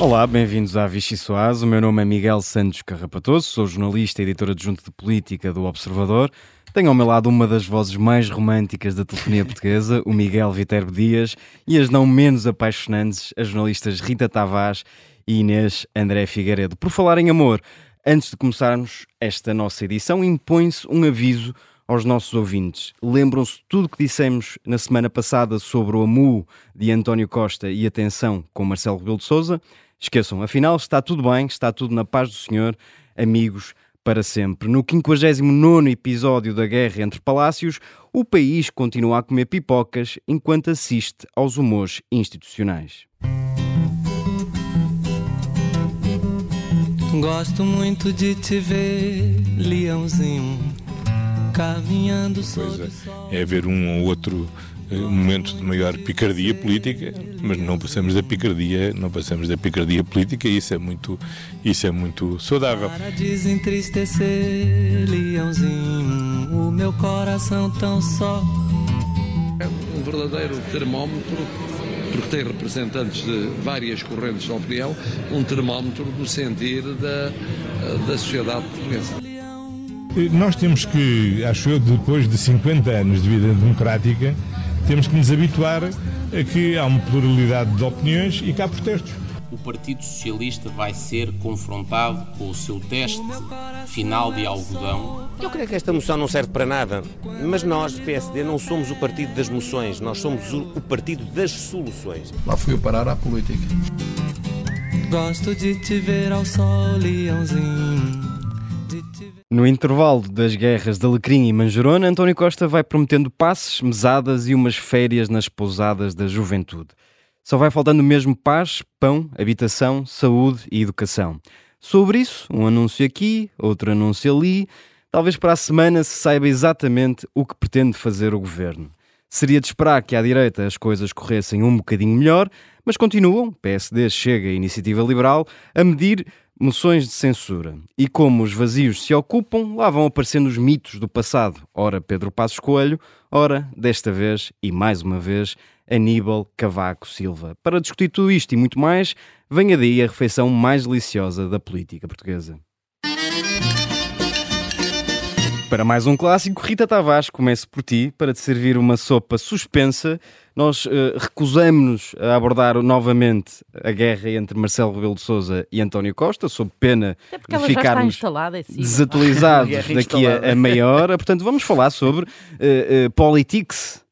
Olá, bem-vindos à Vichy Soaz. O meu nome é Miguel Santos Carrapatoso, sou jornalista e editor adjunto de política do Observador. Tenho ao meu lado uma das vozes mais românticas da telefonia portuguesa, o Miguel Viterbo Dias, e as não menos apaixonantes, as jornalistas Rita Tavares e Inês André Figueiredo. Por falar em amor, antes de começarmos esta nossa edição, impõe-se um aviso aos nossos ouvintes. Lembram-se tudo o que dissemos na semana passada sobre o AMU de António Costa e atenção com Marcelo Rebelo de Sousa? Esqueçam, afinal está tudo bem, está tudo na paz do Senhor, amigos para sempre. No 59 episódio da Guerra entre Palácios, o país continua a comer pipocas enquanto assiste aos humores institucionais. Gosto muito de te ver, leãozinho, caminhando sobre o sol. é haver um ou outro eh, momento de maior picardia política, mas não passamos da picardia, não passamos da picardia política e isso é muito, isso é muito saudável. Para desentristecer, leãozinho, o meu coração tão só. É um verdadeiro termómetro, porque tem representantes de várias correntes de opinião, um termómetro do sentir da, da sociedade portuguesa. Nós temos que, acho eu, depois de 50 anos de vida democrática, temos que nos habituar a que há uma pluralidade de opiniões e que há protestos. o Partido Socialista vai ser confrontado com o seu teste final de algodão. Eu creio que esta moção não serve para nada, mas nós, PSD, não somos o partido das moções, nós somos o, o partido das soluções. Lá fui eu parar à política. Gosto de te ver ao sol, leãozinho. No intervalo das guerras de Alecrim e Manjerona, António Costa vai prometendo passes, mesadas e umas férias nas pousadas da juventude. Só vai faltando mesmo paz, pão, habitação, saúde e educação. Sobre isso, um anúncio aqui, outro anúncio ali. Talvez para a semana se saiba exatamente o que pretende fazer o governo. Seria de esperar que à direita as coisas corressem um bocadinho melhor, mas continuam, PSD, Chega e Iniciativa Liberal, a medir moções de censura. E como os vazios se ocupam, lá vão aparecendo os mitos do passado. Ora Pedro Passos Coelho, ora, desta vez e mais uma vez, Aníbal Cavaco Silva. Para discutir tudo isto e muito mais, venha daí a refeição mais deliciosa da política portuguesa. Para mais um clássico, Rita Tavares, começo por ti, para te servir uma sopa suspensa. Nós eh, recusamos-nos a abordar novamente a guerra entre Marcelo Rebelo de Sousa e António Costa, sob pena de ficarmos desatualizados Guerra daqui a, a meia hora. Portanto, vamos falar sobre eh, eh, politics,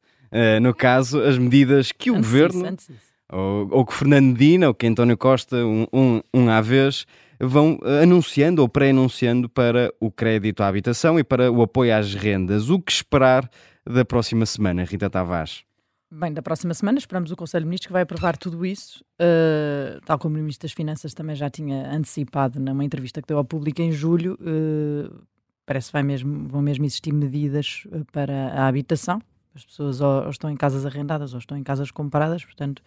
no caso, as medidas que o Antes governo disso, antes disso. ou, ou que Fernando Medina ou que António Costa, um, um, um à vez, vão eh, anunciando ou pré-anunciando para o crédito à habitação e para o apoio às rendas. O que esperar da próxima semana, Rita Tavares? Bem, da próxima semana esperamos o Conselho de Ministros que vai aprovar tudo isso, uh, tal como o Ministro das Finanças também já tinha antecipado numa entrevista que deu ao público em julho. uh, parece que mesmo, vão mesmo existir medidas uh, para a habitação. As pessoas ou, ou estão em casas arrendadas ou estão em casas compradas, portanto,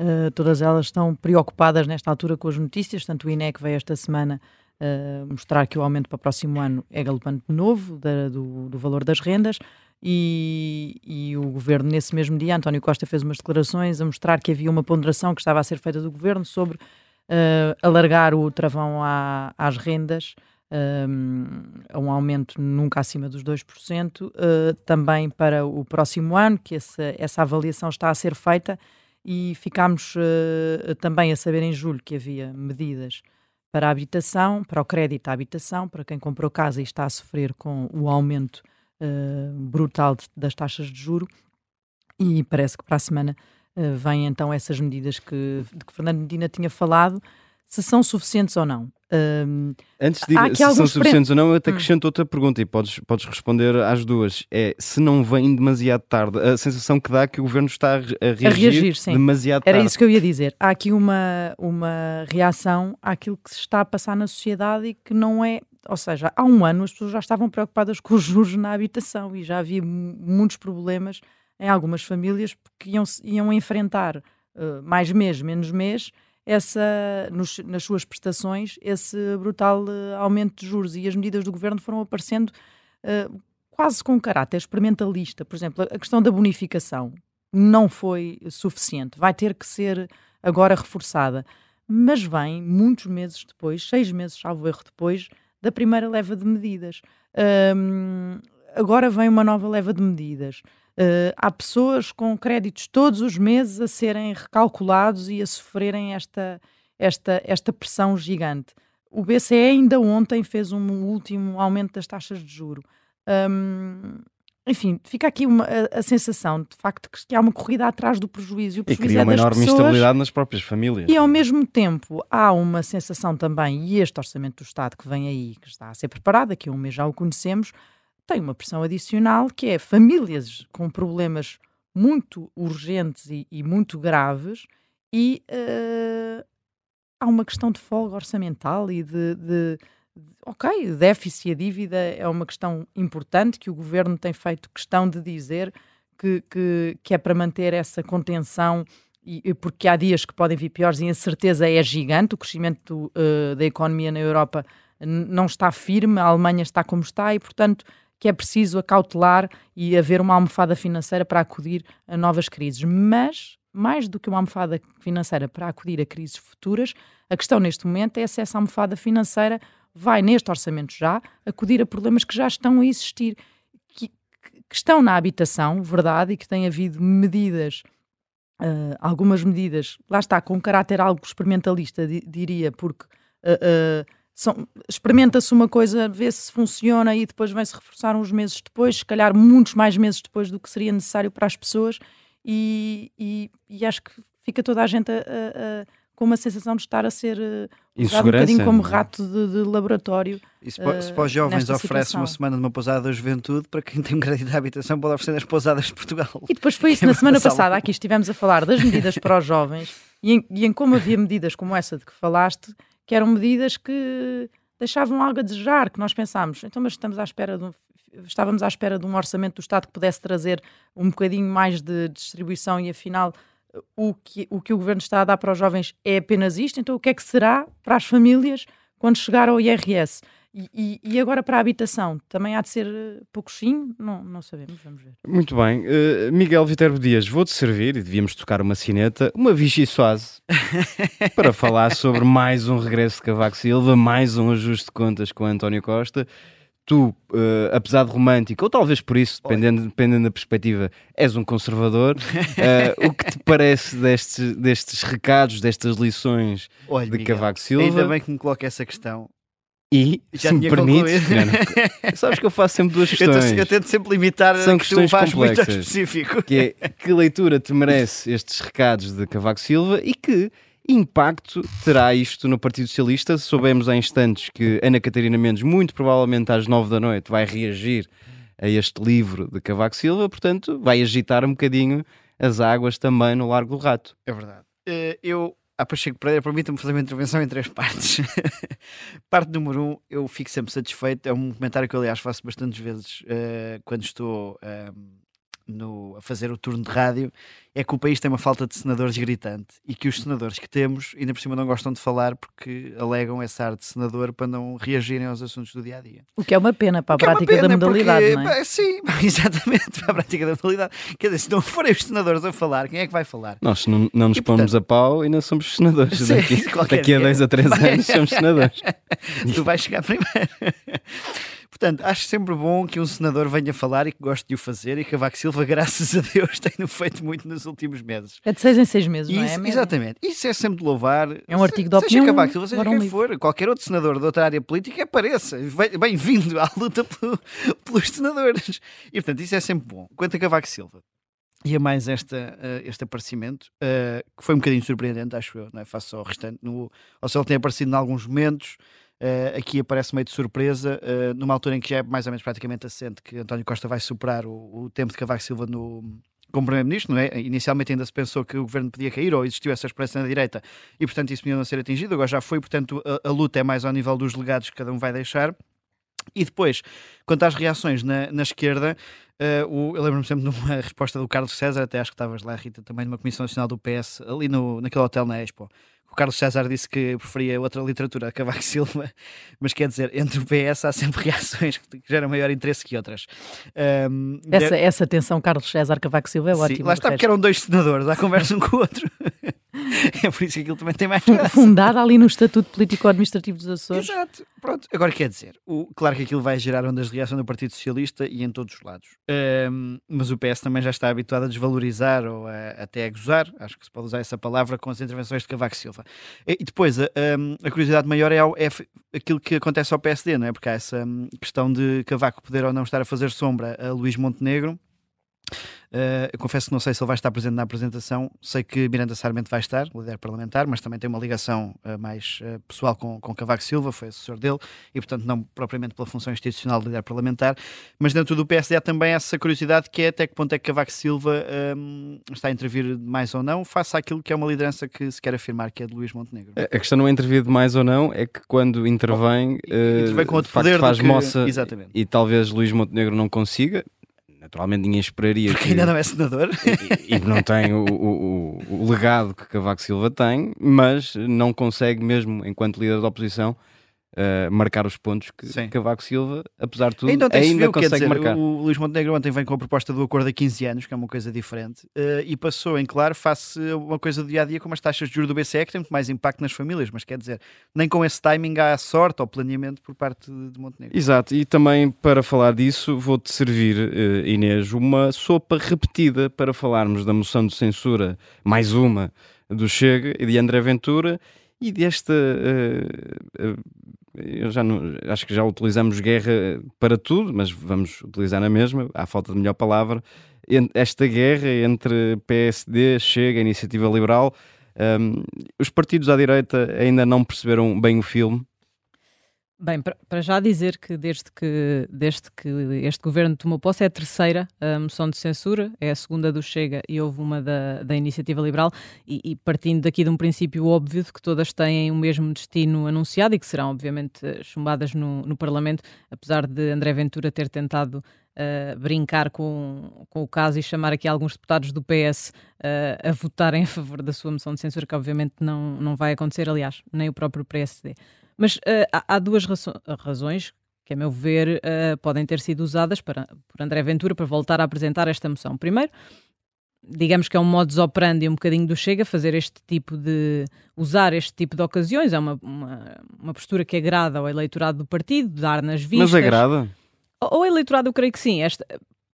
uh, todas elas estão preocupadas nesta altura com as notícias. Tanto o INEC veio esta semana uh, mostrar que o aumento para o próximo ano é galopante de novo da- do, do valor das rendas. E, e o governo, nesse mesmo dia, António Costa fez umas declarações a mostrar que havia uma ponderação que estava a ser feita do governo sobre eh, alargar o travão à- às rendas um, a um aumento nunca acima dos 2%, eh, também para o próximo ano, que essa, essa avaliação está a ser feita e ficámos eh, também a saber em julho que havia medidas para a habitação, para o crédito à habitação, para quem comprou casa e está a sofrer com o aumento eh, brutal de- das taxas de juro. E parece que para a semana eh, vêm então essas medidas que, de que Fernando Medina tinha falado, se são suficientes ou não. Ahm, Antes de ir se são pre- suficientes ou não, eu Hum. te acrescento outra pergunta e podes, podes responder às duas. É se não vem demasiado tarde, a sensação que dá é que o governo está a re- a reagir, reagir, demasiado Era tarde. isso que eu ia dizer. Há aqui uma, uma reação àquilo que se está a passar na sociedade e que não é. Ou seja, há um ano as pessoas já estavam preocupadas com os juros na habitação e já havia mu- muitos problemas em algumas famílias porque iam, iam enfrentar eh, mais mês, menos mês, essa, nos- nas suas prestações, esse brutal eh, aumento de juros. E as medidas do governo foram aparecendo eh, quase com caráter experimentalista. Por exemplo, a questão da bonificação não foi suficiente, vai ter que ser agora reforçada. mas vem muitos meses depois, seis meses, salvo erro, depois da primeira leva de medidas. Um, agora vem uma nova leva de medidas. Uh, há pessoas com créditos todos os meses a serem recalculados e a sofrerem esta, esta, esta pressão gigante. O BCE ainda ontem fez um último aumento das taxas de juro. Um, enfim, fica aqui uma, a, a, sensação de facto que, há uma corrida atrás do prejuízo. E, prejuízo e cria é uma enorme pessoas, instabilidade nas próprias famílias. E ao mesmo tempo há uma sensação também, e este orçamento do Estado que vem aí, que está a ser preparado, aqui a um mês já o conhecemos, tem uma pressão adicional que é famílias com problemas muito urgentes e, e muito graves e uh, há uma questão de folga orçamental e de, de ok, o déficit e a dívida é uma questão importante que o governo tem feito questão de dizer que, que, que é para manter essa contenção, e, porque há dias que podem vir piores e a incerteza é gigante. O crescimento uh, da economia na Europa não está firme, a Alemanha está como está e, portanto, que é preciso acautelar e haver uma almofada financeira para acudir a novas crises. Mas, mais do que uma almofada financeira para acudir a crises futuras, a questão neste momento é se essa almofada financeira vai, neste orçamento já, acudir a problemas que já estão a existir, que, que estão na habitação, verdade, e que tem havido medidas, uh, algumas medidas, lá está, com caráter algo experimentalista, di, diria, porque uh, uh, experimenta-se uma coisa, vê se funciona e depois vem-se reforçar uns meses depois, se calhar muitos mais meses depois do que seria necessário para as pessoas, e, e, e acho que fica toda a gente a, a, a com uma sensação de estar a ser uh, usado um bocadinho como rato de, de laboratório. E se, uh, se para os jovens oferece uma semana de uma pousada da juventude, para quem tem um crédito de habitação pode oferecer as pousadas de Portugal. E depois foi isso, na semana passada, aqui estivemos a falar das medidas para os jovens e em, e em como havia medidas como essa de que falaste, que eram medidas que deixavam algo a desejar, que nós pensámos, então mas estamos à espera de um, estávamos à espera de um orçamento do Estado que pudesse trazer um bocadinho mais de distribuição e afinal o que, o que o governo está a dar para os jovens é apenas isto, então o que é que será para as famílias quando chegar ao IRS? E, e, agora para a habitação, também há de ser eh, pouco sim? Não, não sabemos, vamos ver. Muito bem. Uh, Miguel Viterbo Dias, vou-te servir, e devíamos tocar uma sineta, uma Vichy Soase, para falar sobre mais um regresso de Cavaco Silva, mais um ajuste de contas com António Costa tu, uh, apesar de romântico, ou talvez por isso, dependendo, dependendo da perspectiva, és um conservador. Uh, o que te parece destes, destes recados, destas lições Olha, de Miguel, Cavaco Silva? Ainda bem que me coloca essa questão. E, Já se me permites, sabes que eu faço sempre duas questões. Eu, eu tento sempre limitar São que questões tu vais muito específico. Que é, que leitura te merece estes recados de Cavaco Silva e que impacto terá isto no Partido Socialista? Soubemos há instantes que Ana Catarina Mendes, muito provavelmente às nove da noite, vai reagir a este livro de Cavaco Silva, portanto, vai agitar um bocadinho as águas também no Largo do Rato. É verdade. Eh, eu, a Pacheco Pereira, permita-me fazer uma intervenção em três partes. Parte número um, eu fico sempre satisfeito. É um comentário que eu, aliás, faço bastantes vezes uh, quando estou. Uh, no, a fazer o turno de rádio é que o país tem uma falta de senadores gritante e que os senadores que temos ainda por cima não gostam de falar porque alegam essa arte de senador para não reagirem aos assuntos do dia a dia. O que é uma pena para a é prática é da modalidade, porque, não é? Sim, exatamente, para a prática da modalidade. Quer dizer, se não forem os senadores a falar, quem é que vai falar? Nós não, não nos e, pomos portanto, a pau e não somos senadores. Sim, daqui, daqui a dois a três anos somos senadores. tu vais chegar primeiro. Portanto, acho sempre bom que um senador venha falar e que goste de o fazer e que Cavaco Silva, graças a Deus, tenha feito muito nos últimos meses. É de seis em seis meses, Isso, não é? Exatamente. Isso é sempre de louvar. É um artigo de opinião. Seja Cavaco Silva, seja quem for, qualquer outro senador de outra área política, apareça. Bem-vindo à luta pelo, pelos senadores. E, portanto, isso é sempre bom. Quanto a Cavaco Silva, e a mais esta, uh, este aparecimento, uh, que foi um bocadinho surpreendente, acho eu, não é? face ao restante. No, ou seja, ele tem aparecido em alguns momentos, Uh, aqui aparece meio de surpresa, uh, numa altura em que já é mais ou menos praticamente assente que António Costa vai superar o, o tempo de Cavaco Silva no, como Primeiro-Ministro, é? Inicialmente ainda se pensou que o governo podia cair ou existiu essa esperança na direita e, portanto, isso podia não ser atingido. Agora já foi, portanto, a, a, luta é mais ao nível dos legados que cada um vai deixar. E depois, quanto às reações na, na esquerda, uh, o, eu lembro-me sempre de uma resposta do Carlos César, até acho que estavas lá, Rita, também numa Comissão Nacional do PS, ali no, naquele hotel na Expo, o Carlos César disse que preferia outra literatura a Cavaco Silva, mas quer dizer, entre o PS há sempre reações que geram maior interesse que outras. Um, essa, de... essa tensão Carlos César Cavaco Silva é ótima. Lá está, porque eram dois senadores, à conversa um com o outro. é por isso que aquilo também tem mais graça. Fundada ali no Estatuto Político-Administrativo dos Açores. Exato. Pronto. Agora quer dizer, o, claro que aquilo vai gerar ondas de reação do Partido Socialista e em todos os lados. Ahm, mas o PS também já está habituado a desvalorizar ou a- até a gozar, acho que se pode usar essa palavra, com as intervenções de Cavaco Silva. E, e depois, a, a curiosidade maior é, ao- é aquilo que acontece ao PSD, não é? Porque há essa hum, questão de Cavaco poder ou não estar a fazer sombra a Luís Montenegro. Uh, eu confesso que não sei se ele vai estar presente na apresentação. Sei que Miranda Sarmento vai estar, líder parlamentar, mas também tem uma ligação uh, mais uh, pessoal com, com Cavaco Silva, foi assessor dele, e portanto não propriamente pela função institucional de líder parlamentar. Mas dentro do PSD há também essa curiosidade que é até que ponto é que Cavaco Silva um, está a intervir mais ou não, face àquilo que é uma liderança que se quer afirmar que é de Luís Montenegro. A questão não é intervir de mais ou não, é que quando intervém, intervém com outro poder faz que- moça Exatamente. e talvez Luís Montenegro não consiga. Naturalmente ninguém esperaria Porque que ainda não é senador. e, e não tem o, o- o- o legado que Cavaco Silva tem, mas não consegue mesmo, enquanto líder da oposição, marcar os pontos que Sim. Cavaco Silva, apesar de tudo, Ainda ainda, se viu, quer consegue dizer, marcar. o Luís Montenegro ontem vem com a proposta do acordo a 15 anos, que é uma coisa diferente, eh, e passou em claro face a uma coisa do dia a dia como as taxas de juros do BCE, que tem muito mais impacto nas famílias, mas quer dizer, nem com esse timing há sorte ou planeamento por parte de, Montenegro. Exato, e também para falar disso, vou-te servir, eh, Inês, uma sopa repetida para falarmos da moção de censura, mais uma, do Chega e de André Ventura e desta. eh, eh, eu já não, acho que já utilizamos guerra para tudo, mas vamos utilizar na mesma, à falta de melhor palavra. Esta guerra entre PSD, Chega, Iniciativa Liberal, ehm, os partidos à direita ainda não perceberam bem o filme. Bem, para- já dizer que desde, que desde que este governo tomou posse é a terceira a moção de censura, é a segunda do Chega e houve uma da, da Iniciativa Liberal, e, e partindo daqui de um princípio óbvio de que todas têm o mesmo destino anunciado e que serão, obviamente, eh, chumbadas no, no Parlamento, apesar de André Ventura ter tentado eh, brincar com, com o caso e chamar aqui alguns deputados do PS eh, a votarem a favor da sua moção de censura, que obviamente não, não vai acontecer, aliás, nem o próprio PSD. Mas eh, há, há duas razões que, a meu ver, eh, podem ter sido usadas para, por André Ventura para voltar a apresentar esta moção. Primeiro, digamos que é um modus operandi um bocadinho do Chega, fazer este tipo de. usar este tipo de ocasiões, é uma, uma, uma postura que agrada ao eleitorado do partido, dar nas vistas. Mas agrada? Ao eleitorado, eu creio que sim. Esta,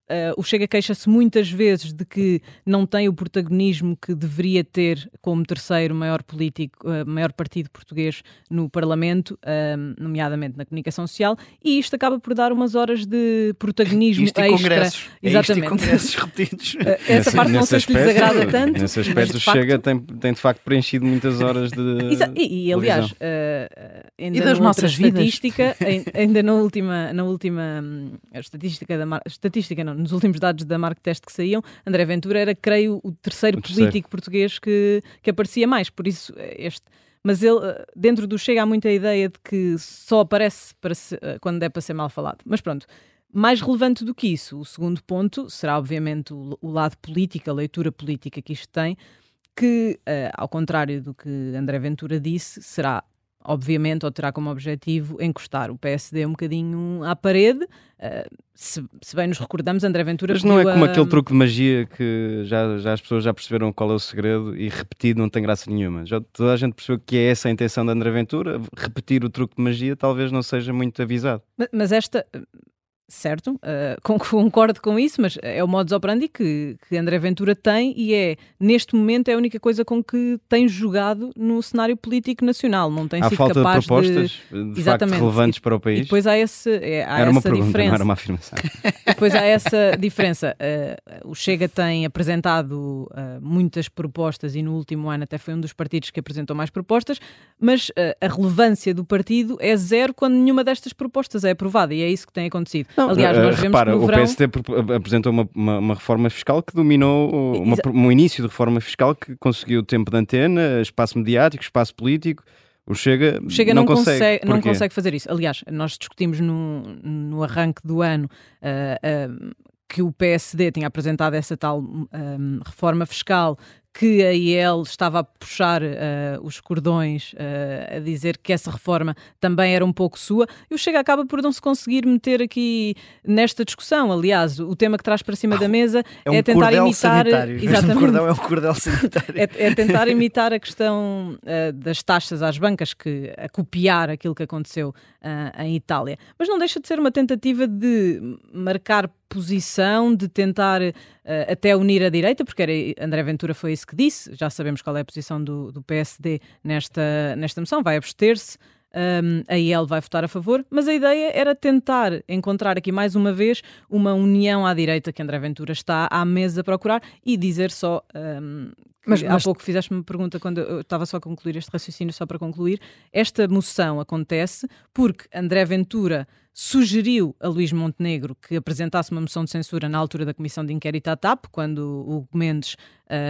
eh, o Chega queixa-se muitas vezes de que não tem o protagonismo que deveria ter como terceiro maior político, eh, maior partido português no Parlamento, eh, nomeadamente na comunicação social, e isto acaba por dar umas horas de protagonismo Isto extra. congressos. É isto e Exatamente. congressos repetidos. Eh, Essa parte não sei se lhes agrada tanto. Nesse aspecto, o facto, Chega tem, tem de facto preenchido muitas horas de. Exa- E, e, aliás, ainda E das nossas vidas. estatística, ai- ainda na última, na última hum, a estatística da estatística não, nos últimos dados da Mark Test que saíam, André Ventura era, creio, o terceiro O terceiro. político português que, que aparecia mais, por isso eh, este. Mas ele, eh, dentro do Chega, há muita ideia de que só aparece para se- eh, quando é para ser mal falado. Mas pronto, mais relevante do que isso, o segundo ponto será, obviamente, o, o lado político, a leitura política que isto tem, que, eh, ao contrário do que André Ventura disse, será, obviamente, ou terá como objetivo encostar o PSD um bocadinho à parede. eh, se, se bem nos recordamos, André Ventura. Mas não é como a- aquele truque de magia que já, já as pessoas já perceberam qual é o segredo e repetido não tem graça nenhuma. Já toda a gente percebeu que é essa a intenção de André Ventura. Repetir o truque de magia talvez não seja muito avisado. Ma- Mas esta, certo, con- concordo com isso, mas é o modus operandi que, que André Ventura tem e é, neste momento, é a única coisa com que tem jogado no cenário político nacional. Não tem Há sido falta de capaz propostas de, facto Exatamente. relevantes E- para o E país. depois há, esse, é, há era uma essa pergunta, diferença. não era uma afirmação. Depois há essa diferença. Eh, o Chega tem apresentado eh, muitas propostas e no último ano até foi um dos partidos que apresentou mais propostas, mas a relevância do partido é zero quando nenhuma destas propostas é aprovada e é isso que tem acontecido. Aliás, Eh, nós vemos repara, o verão... Apresentou uma, uma, uma reforma fiscal que dominou uma- um início de reforma fiscal que conseguiu tempo de antena, espaço mediático, espaço político. O Chega, Chega não, consegue, não Porquê? consegue fazer isso. Aliás, nós discutimos no, no arranque do ano ah, ah, que o PSD tinha apresentado essa tal ah, reforma fiscal que a IEL estava a puxar uh, os cordões, uh, a dizer que essa reforma também era um pouco sua, e o Chega acaba por não se conseguir meter aqui nesta discussão. Aliás, o tema que traz para cima da mesa É um é tentar imitar. sanitário. Exatamente. Um cordel é um cordel sanitário. É, é tentar imitar a questão uh, das taxas às bancas, que, a copiar aquilo que aconteceu em Itália. Mas não deixa de ser uma tentativa de marcar posição, de tentar uh, até unir a direita, porque era, André Ventura foi isso que disse, já sabemos qual é a posição do, do PSD nesta, nesta moção, vai abster-se. Um, a IEL vai votar a favor, mas a ideia era tentar encontrar aqui mais uma vez uma união à direita que André Ventura está à mesa a procurar e dizer só um, mas, há pouco fizeste-me uma pergunta quando eu estava só a concluir este raciocínio, só para concluir. Esta moção acontece porque André Ventura sugeriu a Luís Montenegro que apresentasse uma moção de censura na altura da comissão de inquérito à TAP, quando o Mendes,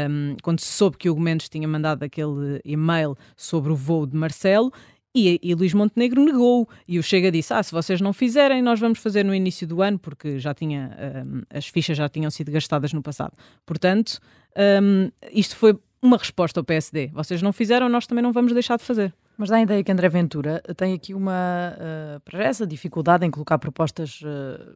um, quando se soube que o Mendes tinha mandado aquele e-mail sobre o voo de Marcelo, e, e Luís Montenegro negou. E o Chega disse: Ah, se vocês não fizerem, nós vamos fazer no início do ano, porque já tinha, um, as fichas já tinham sido gastadas no passado. Portanto, um, isto foi uma resposta ao PSD. Vocês não fizeram, nós também não vamos deixar de fazer. Mas dá a ideia que André Ventura tem aqui uma, uh, essa dificuldade em colocar propostas, uh,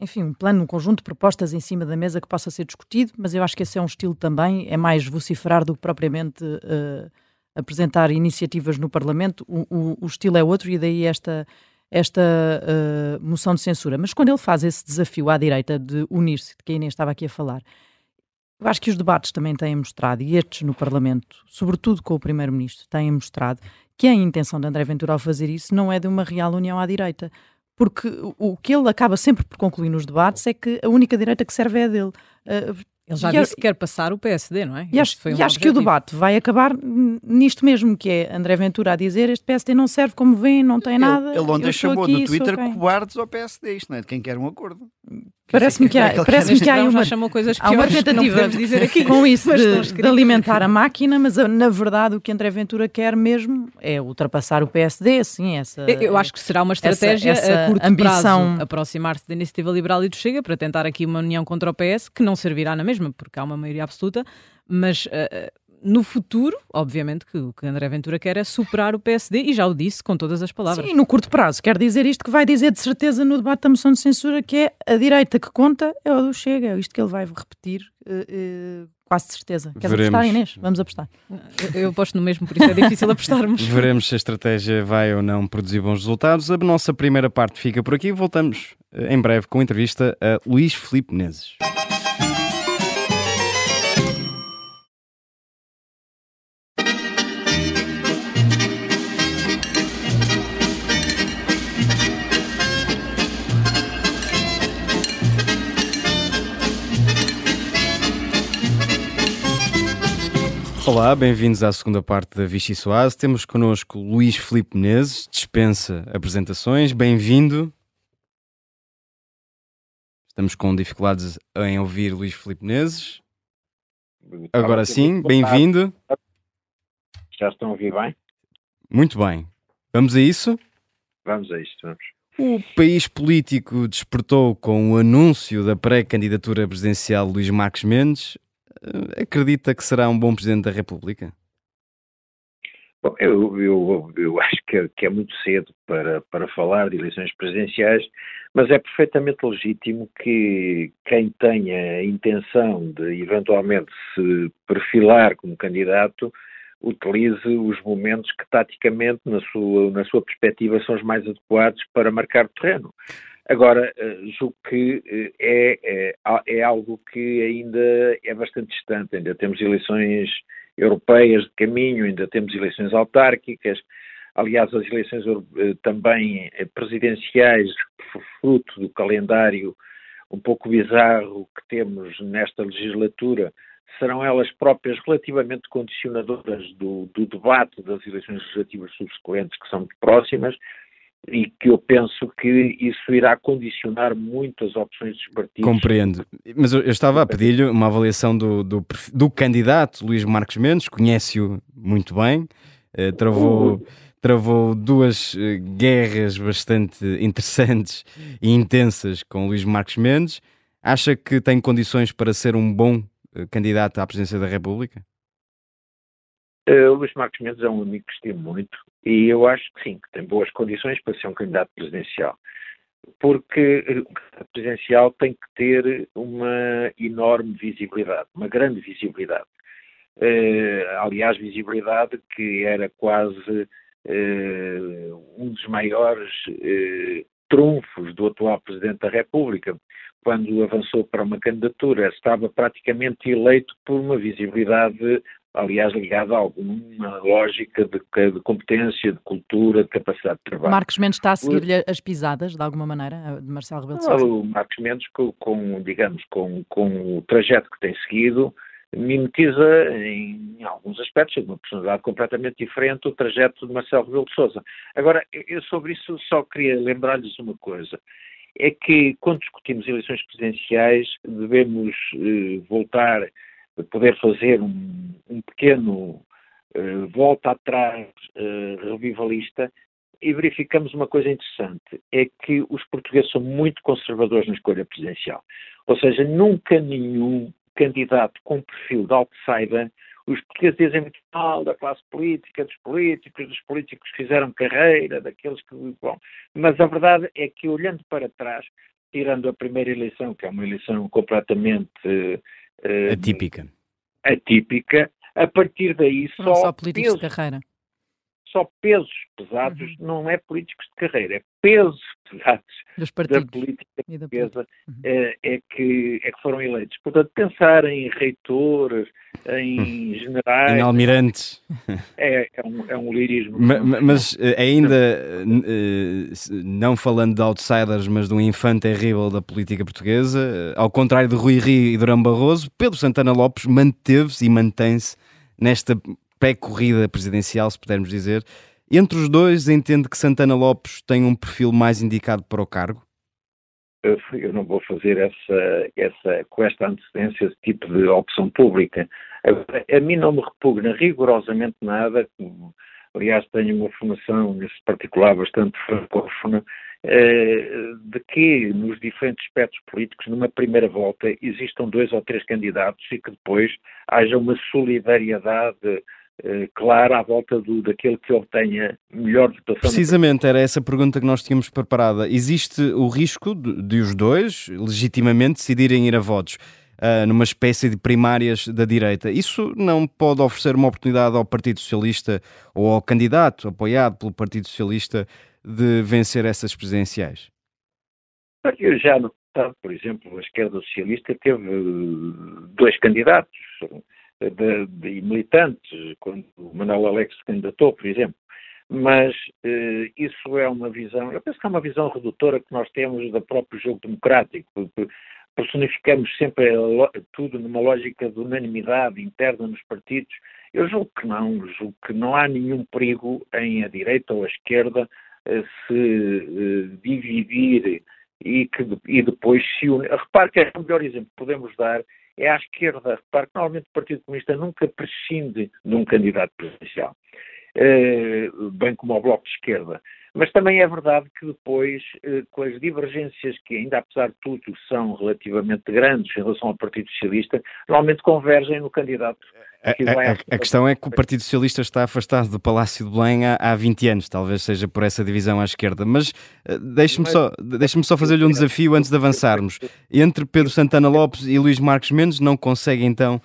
enfim, um plano, um conjunto de propostas em cima da mesa que possa ser discutido, mas eu acho que esse é um estilo também, é mais vociferar do que propriamente uh, apresentar iniciativas no Parlamento. O, o, o, estilo é outro e daí esta, esta moção de censura. Mas quando ele faz esse desafio à direita de unir-se, de quem nem estava aqui a falar, eu acho que os debates também têm mostrado, e estes no Parlamento, sobretudo com o Primeiro-Ministro, têm mostrado que a intenção de André Ventura ao fazer isso não é de uma real união à direita. Porque o que ele acaba sempre por concluir nos debates é que a única direita que serve é a dele. Ele já disse que quer passar o PSD, não é? E acho, um e acho que o debate vai acabar nisto mesmo, que é André Ventura a dizer este PSD não serve como vem, não tem nada. Ele, ontem chamou no Twitter cobardes ao PSD, isto não é de quem quer um acordo. Parece-me que, há, parece que há uma, chamou coisas há uma tentativa dizer aqui. com isso de, de, alimentar a máquina, mas na verdade o que André Ventura quer mesmo é ultrapassar o PSD, assim, essa... Eu acho que será uma estratégia essa, essa a curto ambição... prazo, aproximar-se da Iniciativa Liberal e do Chega para tentar aqui uma união contra o PS, que não servirá na mesma, porque há uma maioria absoluta, mas... Uh, no futuro, obviamente, que o que André Ventura quer é superar o PSD e já o disse com todas as palavras. Sim, no curto prazo. Quer dizer isto que vai dizer de certeza no debate da moção de censura que é a direita que conta é o do Chega. É isto que ele vai repetir uh, uh, quase de certeza. Queres Veremos. apostar, Inês? Vamos apostar. Eu, eu aposto no mesmo, por isso é difícil apostarmos. Veremos se a estratégia vai ou não produzir bons resultados. A nossa primeira parte fica por aqui. Voltamos eh, em breve com a entrevista a Luís Filipe Menezes. Olá, bem-vindos à segunda parte da Vichy Soase. Temos connosco Luís Filipe Menezes, dispensa apresentações. Bem-vindo. Estamos com dificuldades em ouvir Luís Filipe Menezes. Agora sim, bem-vindo. Já estão a ouvir bem? Muito bem. Vamos a isso? Vamos a isto, vamos. O país político despertou com o anúncio da pré-candidatura presidencial de Luís Marques Mendes. Acredita que será um bom Presidente da República? Bom, eu, eu, eu acho que é, que é, muito cedo para, para falar de eleições presidenciais, mas é perfeitamente legítimo que quem tenha a intenção de eventualmente se perfilar como candidato utilize os momentos que taticamente, na sua, na sua perspectiva, são os mais adequados para marcar terreno. Agora, eh, julgo que eh, é, é, é, algo que ainda é bastante distante. Ainda temos eleições europeias de caminho, ainda temos eleições autárquicas. Aliás, as eleições eh, também presidenciais, fruto do calendário um pouco bizarro que temos nesta legislatura, serão elas próprias relativamente condicionadoras do, do debate das eleições legislativas subsequentes, que são muito próximas e que eu penso que isso irá condicionar muito as opções dos partidos. Compreendo. Mas eu estava a pedir-lhe uma avaliação do, do, do, candidato Luís Marques Mendes, conhece-o muito bem, eh, travou, travou duas eh, guerras bastante interessantes e intensas com Luís Marques Mendes. Acha que tem condições para ser um bom uh, candidato à presidência da República? Uh, Luís Marcos Mendes é um amigo que estimo muito e eu acho que sim, que tem boas condições para ser um candidato presidencial. Porque o candidato presidencial tem que ter uma enorme visibilidade, uma grande visibilidade. Uh, aliás, visibilidade que era quase uh, um dos maiores trunfos do atual Presidente da República. Quando avançou para uma candidatura, estava praticamente eleito por uma visibilidade, aliás, ligada a alguma lógica de, de competência, de cultura, de capacidade de trabalho. Marcos Mendes está a seguir-lhe as pisadas, de alguma maneira, de Marcelo Rebelo de Sousa? O Marcos Mendes, com, com digamos, com, com o trajeto que tem seguido, mimetiza em, em, alguns aspectos, de uma personalidade completamente diferente, o trajeto de Marcelo Rebelo de Sousa. Agora, eu sobre isso só queria lembrar-lhes uma coisa, é que quando discutimos eleições presidenciais devemos eh, voltar poder fazer um, um pequeno eh, volta atrás eh, revivalista e verificamos uma coisa interessante, é que os portugueses são muito conservadores na escolha presidencial. Ou seja, nunca nenhum candidato com perfil de outsider, os portugueses dizem muito mal da classe política, dos políticos, dos políticos que fizeram carreira, daqueles que. Bom, mas a verdade é que, olhando para trás, tirando a primeira eleição, que é uma eleição completamente. Uh, atípica. Atípica, a partir daí só. Não só políticos de carreira. Só pesos pesados, uhum. não é políticos de carreira, é pesos pesados da política portuguesa uhum. é, é, que, é que foram eleitos. Portanto, pensar em reitores, em generais. Em almirantes. É, é, um, é um lirismo. Mas, mas eh, ainda, eh, não falando de outsiders, mas de um infante terrível da política portuguesa, ao contrário de Rui Rio e Durão Barroso, Pedro Santana Lopes manteve-se e mantém-se nesta pré-corrida presidencial, se pudermos dizer, entre os dois, entende que Santana Lopes tem um perfil mais indicado para o cargo? Eu não vou fazer essa, essa, com esta antecedência esse tipo de opção pública. A, a mim não me repugna rigorosamente nada, aliás tenho uma formação nesse particular bastante francófona, eh, de que nos diferentes aspectos políticos, numa primeira volta, existam dois ou três candidatos e que depois haja uma solidariedade clara à volta do, daquele que obtenha melhor votação. Precisamente, era essa pergunta que nós tínhamos preparada. Existe o risco de, de os dois, legitimamente, decidirem ir a votos uh, numa espécie de primárias da direita? Isso não pode oferecer uma oportunidade ao Partido Socialista ou ao candidato apoiado pelo Partido Socialista de vencer essas presidenciais? Eu já no passado, por exemplo, a esquerda socialista teve eh, dois candidatos de, de militantes, quando o Manuel Alex se candidatou, por exemplo. Mas eh, isso é uma visão, eu penso que é uma visão redutora que nós temos do próprio jogo democrático. Personificamos sempre tudo numa lógica de unanimidade interna nos partidos. Eu julgo que não, julgo que não há nenhum perigo em a direita ou a esquerda eh, se eh, dividir e, que, e depois se unir. Repare que é o melhor exemplo que podemos dar é à esquerda. Repare que normalmente o Partido Comunista nunca prescinde de um candidato presidencial, eh, bem como ao Bloco de Esquerda. Mas também é verdade que depois, eh, com as divergências que ainda apesar de tudo são relativamente grandes em relação ao Partido Socialista, normalmente convergem no candidato. Que a, a, a, questão é que o Partido Socialista está afastado do Palácio de Belém há, há 20 anos, talvez seja por essa divisão à esquerda. Mas uh, deixe-me só, deixe só fazer-lhe um desafio antes de avançarmos. Entre Pedro Santana Lopes e Luís Marcos Mendes, não consegue então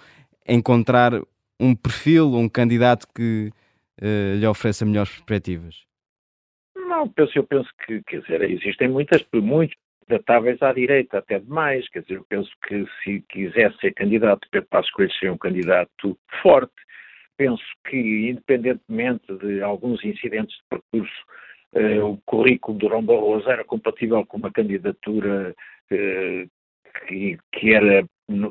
encontrar um perfil, um candidato que uh, lhe ofereça melhores perspectivas? Não, penso, eu penso que, quer dizer, existem muitas, muitos datáveis à direita, até demais, quer dizer, eu penso que se quisesse ser candidato, Pedro Passos Coelho seria um candidato forte. Penso que, independentemente de alguns incidentes de percurso, eh, o currículo de Ron Barroso era compatível com uma candidatura eh, que, que era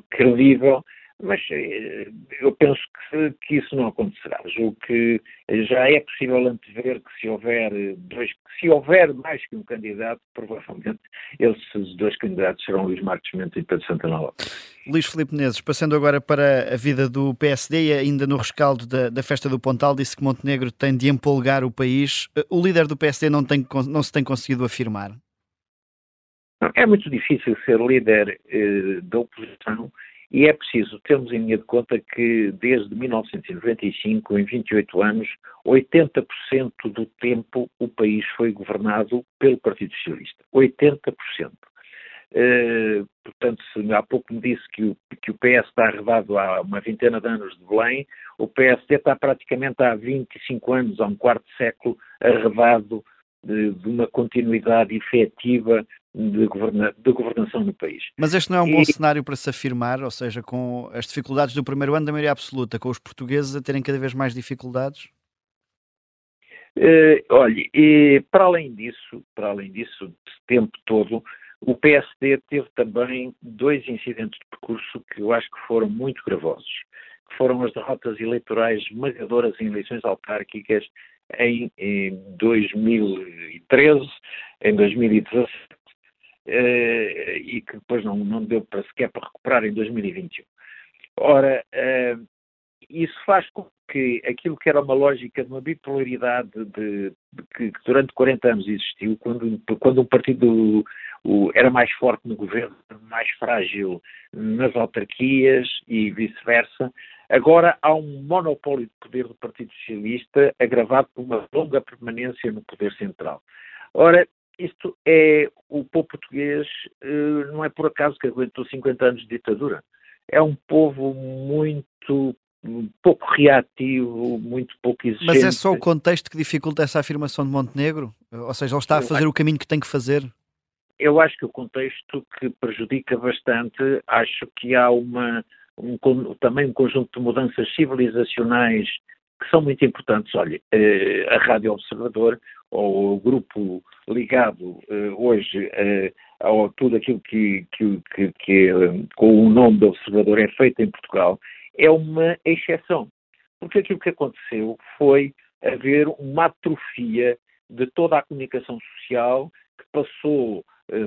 credível mas eh, eu penso que, que, isso não acontecerá. Julgo que já é possível antever que se houver dois, se houver mais que um candidato, provavelmente esses dois candidatos serão Luís Marcos Mendes e Pedro Santana Lopes. Luís Filipe Menezes, passando agora para a vida do PSD, ainda no rescaldo da, da, festa do Pontal, disse que Montenegro tem de empolgar o país. O líder do PSD não, tem, não se tem conseguido afirmar? É muito difícil ser líder eh, da oposição E é preciso termos em linha de conta que desde 1995, em 28 anos, 80% do tempo o país foi governado pelo Partido Socialista. 80%. Uh, portanto, se há pouco me disse que o, que o PS está arredado há uma vintena de anos de Belém, o PSD está praticamente há 25 anos, há um quarto século, arredado de, de uma continuidade efetiva de, governa, de, governação no país. Mas este não é um bom cenário para se afirmar, ou seja, com as dificuldades do primeiro ano da maioria absoluta, com os portugueses a terem cada vez mais dificuldades? Uh, olhe, e para além disso, para além disso, esse tempo todo, o PSD teve também dois incidentes de percurso que eu acho que foram muito gravosos, que foram as derrotas eleitorais esmagadoras em eleições autárquicas em, em 2013, em 2017, eh, e que depois não, não deu para sequer para recuperar em 2021. Ora, eh, isso faz com que aquilo que era uma lógica de uma bipolaridade de, de que, que, durante 40 anos existiu, quando, quando um partido o, era mais forte no governo, mais frágil nas autarquias e vice-versa, agora há um monopólio de poder do Partido Socialista agravado por uma longa permanência no poder central. Ora, isto é o povo português, eh, não é por acaso que aguentou 50 anos de ditadura. É um povo muito pouco reativo, muito pouco exigente. Mas é só o contexto que dificulta essa afirmação de Montenegro? Ou seja, ele está a fazer o caminho que tem que fazer? Eu acho que o contexto que prejudica bastante, acho que há uma, um, também um conjunto de mudanças civilizacionais que são muito importantes. Olha, eh, a Rádio Observador, ou o grupo ligado eh, hoje eh, a tudo aquilo que, que, que, que com o nome do Observador é feito em Portugal, é uma exceção. Porque aquilo que aconteceu foi haver uma atrofia de toda a comunicação social que passou,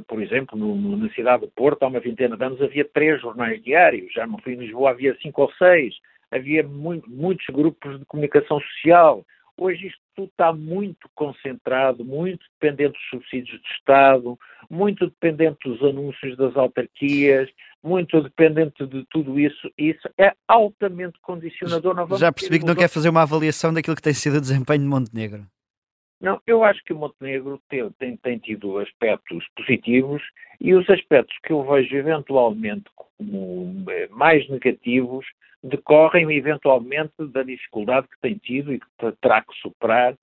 por exemplo, no, na cidade do Porto, há uma vintena de anos, havia três jornais diários, já no fim de Lisboa havia cinco ou seis, havia muito, muitos grupos de comunicação social. Hoje isto tudo está muito concentrado, muito dependente dos subsídios de Estado, muito dependente dos anúncios das autarquias, muito dependente de tudo isso, isso é altamente condicionador. Já percebi que não quer fazer uma avaliação daquilo que tem sido o desempenho de Montenegro. Não, eu acho que o Montenegro tem, tem, tem, tido aspectos positivos e os aspectos que eu vejo eventualmente como eh, mais negativos decorrem eventualmente da dificuldade que tem tido e que terá que superar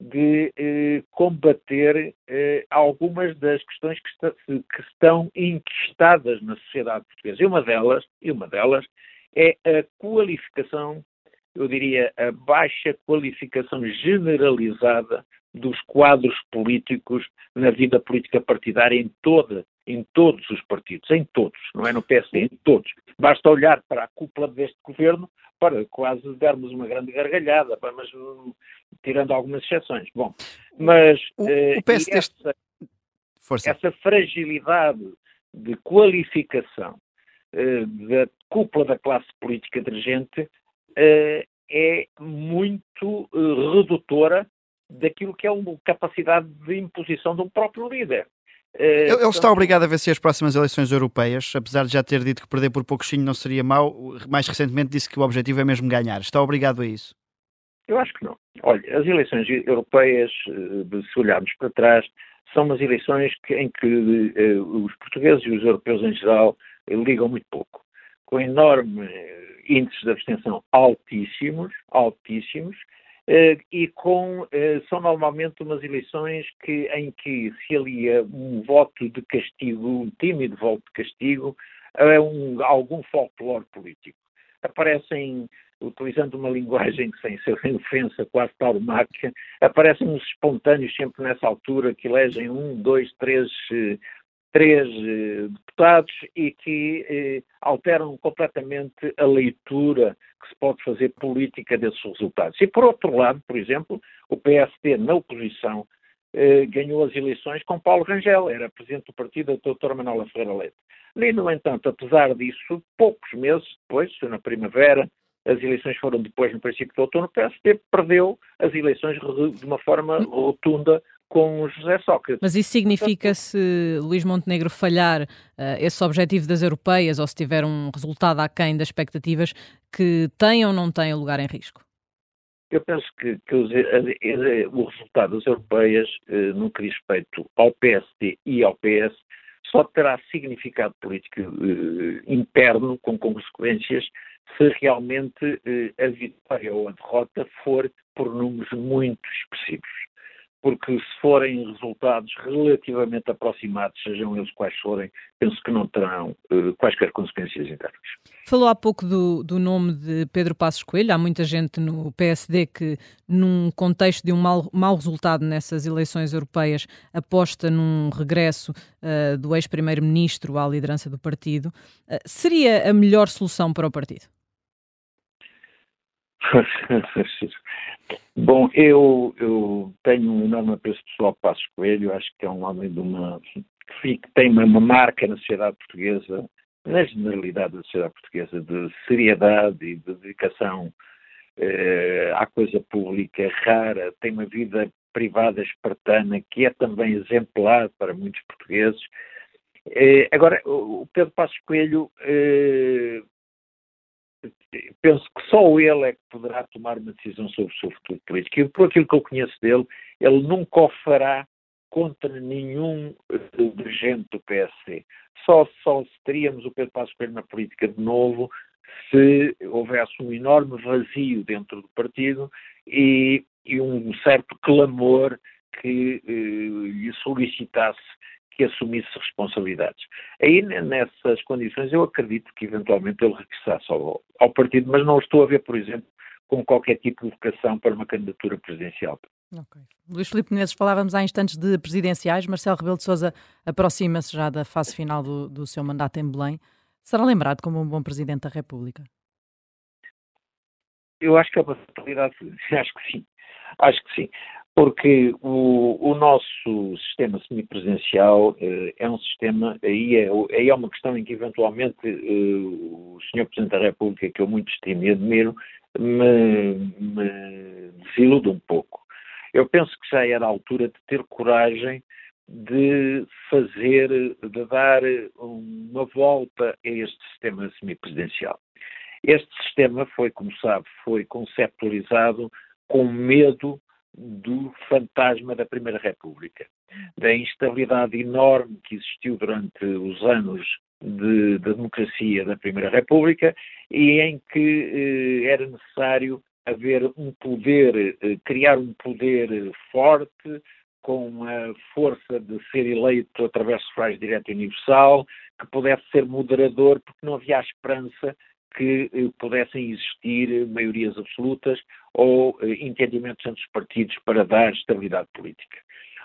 de eh, combater eh, algumas das questões que, está, que, estão inquistadas na sociedade portuguesa. E uma delas, e uma delas é a qualificação, eu diria, a baixa qualificação generalizada dos quadros políticos na vida política partidária em toda em todos os partidos, em todos, não é no PSD, em todos. Basta olhar para a cúpula deste governo para quase darmos uma grande gargalhada, mas tirando algumas exceções. Bom, mas o, o PSD... essa, essa, fragilidade de qualificação uh, da cúpula da classe política dirigente uh, é muito redutora daquilo que é uma capacidade de imposição de um próprio líder. Eh, ele está obrigado a vencer as próximas eleições europeias, apesar de já ter dito que perder por pouquinho não seria mau. Mais recentemente disse que o objetivo é mesmo ganhar. Está obrigado a isso? Eu acho que não. Olha, as eleições europeias, eh, se olharmos para trás, são umas eleições que, em que eh, os portugueses e os europeus em geral ligam muito pouco, com enorme índices de abstenção altíssimos, altíssimos, e com, uh, são normalmente umas eleições que, em que se alia um voto de castigo, um tímido voto de castigo, a um, algum folclore político. Aparecem, utilizando uma linguagem sem ser ofensa quase tauromáquia, aparecem uns espontâneos sempre nessa altura que elegem um, dois, três uh, três eh, deputados e que eh, alteram completamente a leitura que se pode fazer política desses resultados. E por outro lado, por exemplo, o PSD na oposição eh, ganhou as eleições com Paulo Rangel, era presidente do partido da doutora Manuela Ferreira Leite. E, no entanto, apesar disso, poucos meses depois, na primavera, as eleições foram depois, no princípio do outono, o PSD perdeu as eleições de uma forma rotunda com José Sócrates. Mas isso significa se Luís Montenegro falhar uh, esse objetivo das europeias ou se tiver um resultado aquém das expectativas, que tem ou não tem o lugar em risco? Eu penso que, que os, o resultado das europeias, uh, no que diz respeito ao PSD e ao PS, só terá significado político uh, interno, com consequências, se realmente a vitória ou a derrota for por números muito expressivos porque se forem resultados relativamente aproximados, sejam eles quais forem, penso que não terão uh, quaisquer consequências internas. Falou há pouco do, do, nome de Pedro Passos Coelho. Há muita gente no PSD que, num contexto de um mau, mau resultado nessas eleições europeias, aposta num regresso uh, do ex-primeiro-ministro à liderança do partido. Uh, seria a melhor solução para o partido? Bom, eu, eu tenho um enorme apreço pessoal para Passos Coelho, acho que é um homem de uma, que tem uma, marca na sociedade portuguesa, na generalidade da sociedade portuguesa, de seriedade e de dedicação eh, à coisa pública rara, tem uma vida privada espartana que é também exemplar para muitos portugueses. Eh, agora, o Pedro Passos Coelho eh, penso que só ele é que poderá tomar uma decisão sobre o seu futuro político. E por aquilo que eu conheço dele, ele nunca o fará contra nenhum dirigente do PSD. Só, só teríamos o Pedro Passos Coelho na política de novo se houvesse um enorme vazio dentro do partido e, e um certo clamor que eh, lhe solicitasse que assumisse responsabilidades. Aí, nessas condições, eu acredito que eventualmente ele regressasse ao, ao partido, mas não estou a ver, por exemplo, com qualquer tipo de vocação para uma candidatura presidencial. Okay. Luís Filipe Menezes, falávamos há instantes de presidenciais. Marcelo Rebelo de Sousa aproxima-se já da fase final do, do seu mandato em Belém. Será lembrado como um bom presidente da República? Eu acho que é uma possibilidade, acho que sim. Acho que sim porque o, o, nosso sistema semipresencial eh, é um sistema, aí é, aí é uma questão em que eventualmente eh, o Sr. Presidente da República, que eu muito estimo e admiro, me, me desilude um pouco. Eu penso que já era a altura de ter coragem de fazer, de dar uma volta a este sistema semipresidencial. Este sistema foi, como sabe, foi conceptualizado com medo do fantasma da Primeira República, da instabilidade enorme que existiu durante os anos de, de democracia da Primeira República e em que eh, era necessário haver um poder, eh, criar um poder forte, com a força de ser eleito através de sufrágio direto universal, que pudesse ser moderador, porque não havia a esperança que eh, pudessem existir maiorias absolutas ou eh, entendimentos entre os partidos para dar estabilidade política.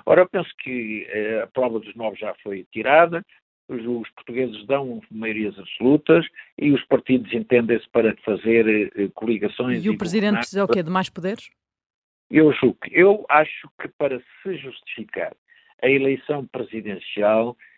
Ora, eu penso que eh, a prova dos nove já foi tirada, os, portugueses dão maiorias absolutas e os partidos entendem-se para fazer coligações. E o Presidente precisa o quê? De mais poderes? Eu julgo. Eu acho que para se justificar a eleição presidencial eh,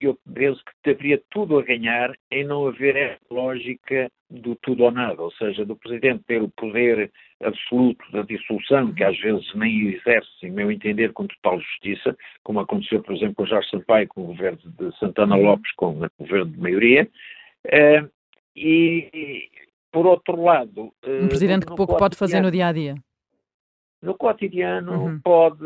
eu penso que teria tudo a ganhar em não haver essa lógica do tudo ou nada, ou seja, do Presidente ter o poder absoluto da dissolução, que às vezes nem exerce, em meu entender, com total justiça, como aconteceu, por exemplo, com Jorge Sampaio, com o governo de Santana uhum. Lopes, com o governo de maioria, eh, e, por outro lado... Eh, um Presidente que pouco pode fazer no dia-a-dia. -dia no cotidiano uhum. pode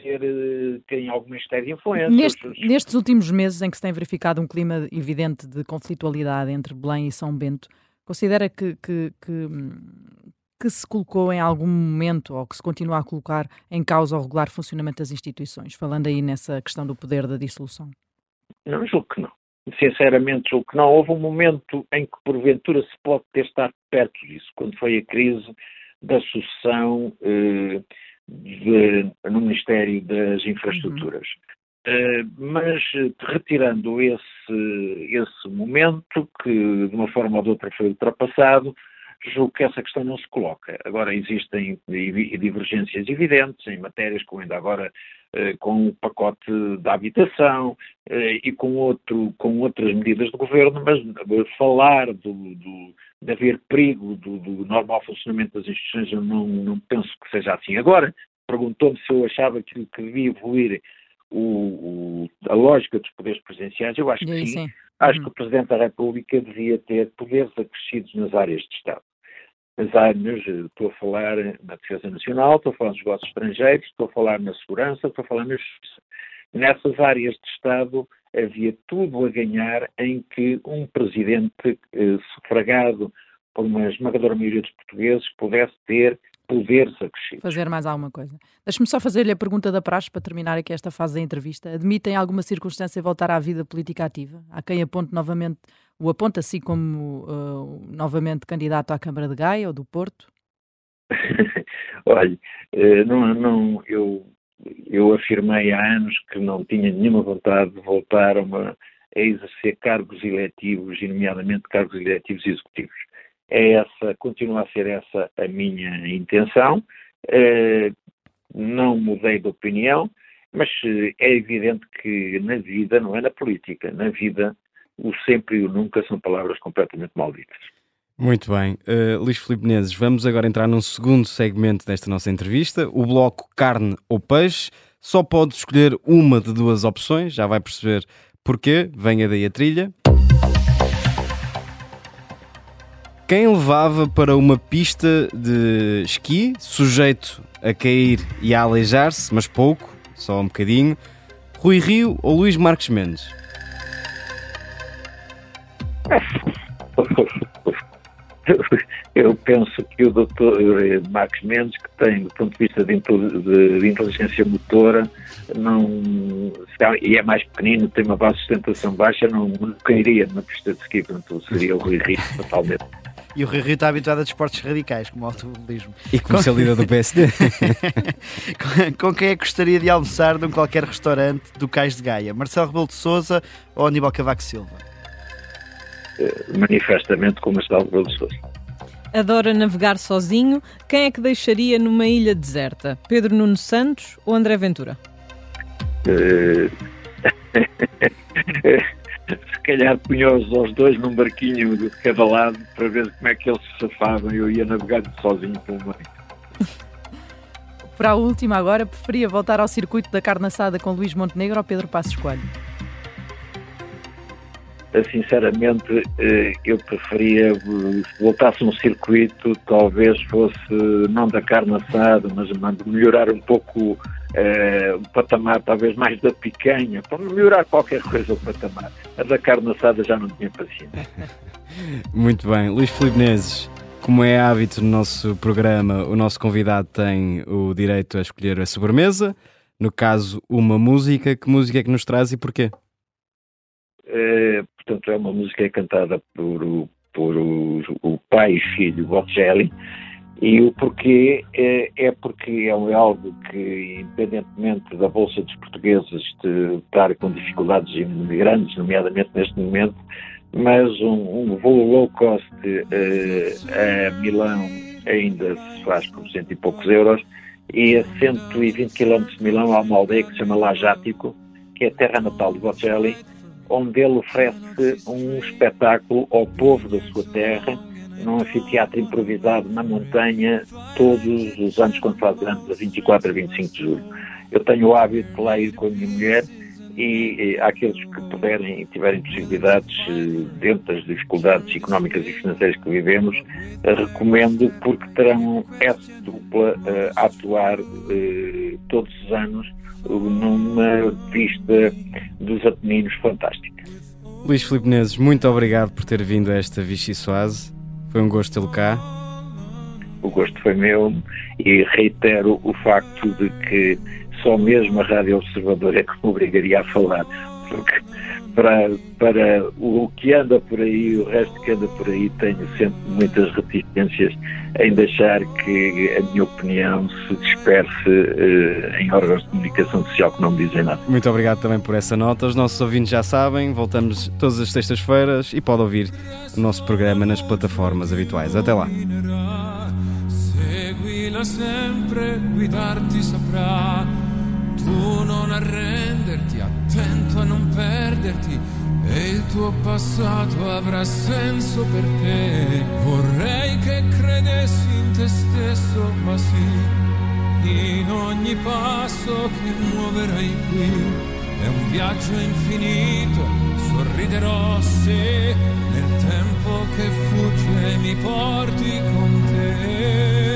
ser, eh, tem algum mistério de influência. Neste, nestes últimos meses em que se tem verificado um clima evidente de conflitualidade entre Belém e São Bento, considera que, que, que, que se colocou em algum momento, ou que se continua a colocar, em causa o regular funcionamento das instituições, falando aí nessa questão do poder da dissolução? Não, julgo que não. Sinceramente, julgo que não. Houve um momento em que, porventura, se pode ter estado perto disso, quando foi a crise da sucessão eh, de, no Ministério das Infraestruturas. Uhum. mas retirando esse, esse momento, que de uma forma ou de outra foi ultrapassado, julgo que essa questão não se coloca. Agora existem divergências evidentes em matérias como ainda agora eh, com o pacote da habitação e com, outro, com outras medidas do governo, mas falar do, do, de haver perigo do, do, normal funcionamento das instituições eu não, não penso que seja assim. Agora, perguntou-me se eu achava que, que devia evoluir o, o, a lógica dos poderes presidenciais. Eu acho que sim. sim. Acho uhum. que o Presidente da República devia ter poderes acrescidos nas áreas de Estado. Nas áreas, estou a falar na defesa nacional, estou a falar nos negócios estrangeiros, estou a falar na segurança, estou a falar na justiça. Nessas áreas de Estado havia tudo a ganhar em que um presidente eh, sufragado por uma esmagadora maioria dos portugueses pudesse ter poderes acrescidos. Fazer mais alguma coisa. Deixe-me só fazer-lhe a pergunta da praxe para terminar aqui esta fase da entrevista. Admite em alguma circunstância voltar à vida política ativa? Há quem aponte novamente, o aponta assim como uh, novamente candidato à Câmara de Gaia ou do Porto? Olha, eh, não, não, eu, eu afirmei há anos que não tinha nenhuma vontade de voltar a, uma, a exercer cargos eletivos, nomeadamente cargos eletivos executivos. É essa, continua a ser essa a minha intenção. Uh, não mudei de opinião, mas é evidente que na vida, não é na política, na vida, o sempre e o nunca são palavras completamente malditas. Muito bem. Uh, Luís Filipe Menezes, vamos agora entrar num segundo segmento desta nossa entrevista, o bloco carne ou peixe. Só pode escolher uma de duas opções, já vai perceber porquê. Venha daí a trilha. Quem levava para uma pista de esqui, sujeito a cair e a aleijar-se, mas pouco, só um bocadinho, Rui Rio ou Luís Marques Mendes? Eu penso que o doutor Marcos Mendes, que tem, do ponto de vista de, de inteligência motora, não, e é mais pequenino, tem uma base de sustentação baixa, não cairia numa pista de ski, portanto seria o Rui Rio, totalmente. E o Rui Rio está habituado a desportos radicais, como o automobilismo. E como se líder do PSD. com, quem é que gostaria de almoçar de um qualquer restaurante do Cais de Gaia? Marcelo Rebelo de Souza ou Aníbal Cavaco Silva? Uh, manifestamente com Marcelo Rebelo de Souza. Adora navegar sozinho. Quem é que deixaria numa ilha deserta? Pedro Nuno Santos ou André Ventura? Uh... se calhar punha-os aos dois num barquinho de cada lado para ver como é que eles se safavam e eu ia navegar sozinho pelo meio. Para a última agora, preferia voltar ao circuito da carne assada com Luís Montenegro ou Pedro Passos Coelho? Sinceramente, eh, eu preferia, se voltasse um circuito, talvez fosse não da carne assada, mas melhorar um pouco uh, o patamar talvez mais da picanha, para melhorar qualquer coisa o patamar. A da carne assada já não tinha paciência. Muito bem. Luís Filipe Neses, como é hábito no nosso programa, o nosso convidado tem o direito a escolher a sobremesa. No caso, uma música. Que música é que nos traz e porquê? É, portanto, é uma música cantada por, por o, o pai e filho Bocelli. E o porquê é, é porque é algo que, independentemente da Bolsa dos Portugueses estar com dificuldades grandes, nomeadamente neste momento, mas um, um voo low cost uh, a Milão ainda se faz por cento e poucos euros, e a 120 km de Milão há uma aldeia que se chama Lajático, que é a terra natal de Bocelli, onde ele oferece um espetáculo ao povo da sua terra num anfiteatro improvisado na montanha todos os anos quando faz anos, a 24 a 25 de julho. Eu tenho o hábito de lá ir com a minha mulher e, aqueles que puderem e tiverem possibilidades eh, dentro das dificuldades económicas e financeiras que vivemos, eh, recomendo porque terão essa dupla eh, a atuar todos os anos numa vista dos Apeninos fantástica. Luís Filipe Neses, muito obrigado por ter vindo a esta Vichy Soase. Foi um gosto tê-lo cá. O gosto foi meu e reitero o facto de que só mesmo a Rádio Observador é que me obrigaria a falar, porque para, para o que anda por aí, o resto que anda por aí, tenho sempre muitas reticências em deixar que a minha opinião se disperse uh, em órgãos de comunicação social que não me dizem nada. Muito obrigado também por essa nota. Os nossos ouvintes já sabem, voltamos todas as sextas-feiras e pode ouvir o nosso programa nas plataformas habituais. Até lá. sempre, guidarti saprà. Tu non arrenderti, attento a non perderti e il tuo passato avrà senso per te. Vorrei che credessi in te stesso, ma sì in ogni passo che muoverai qui. È un viaggio infinito, sorriderò se nel tempo che fugge mi porti con te.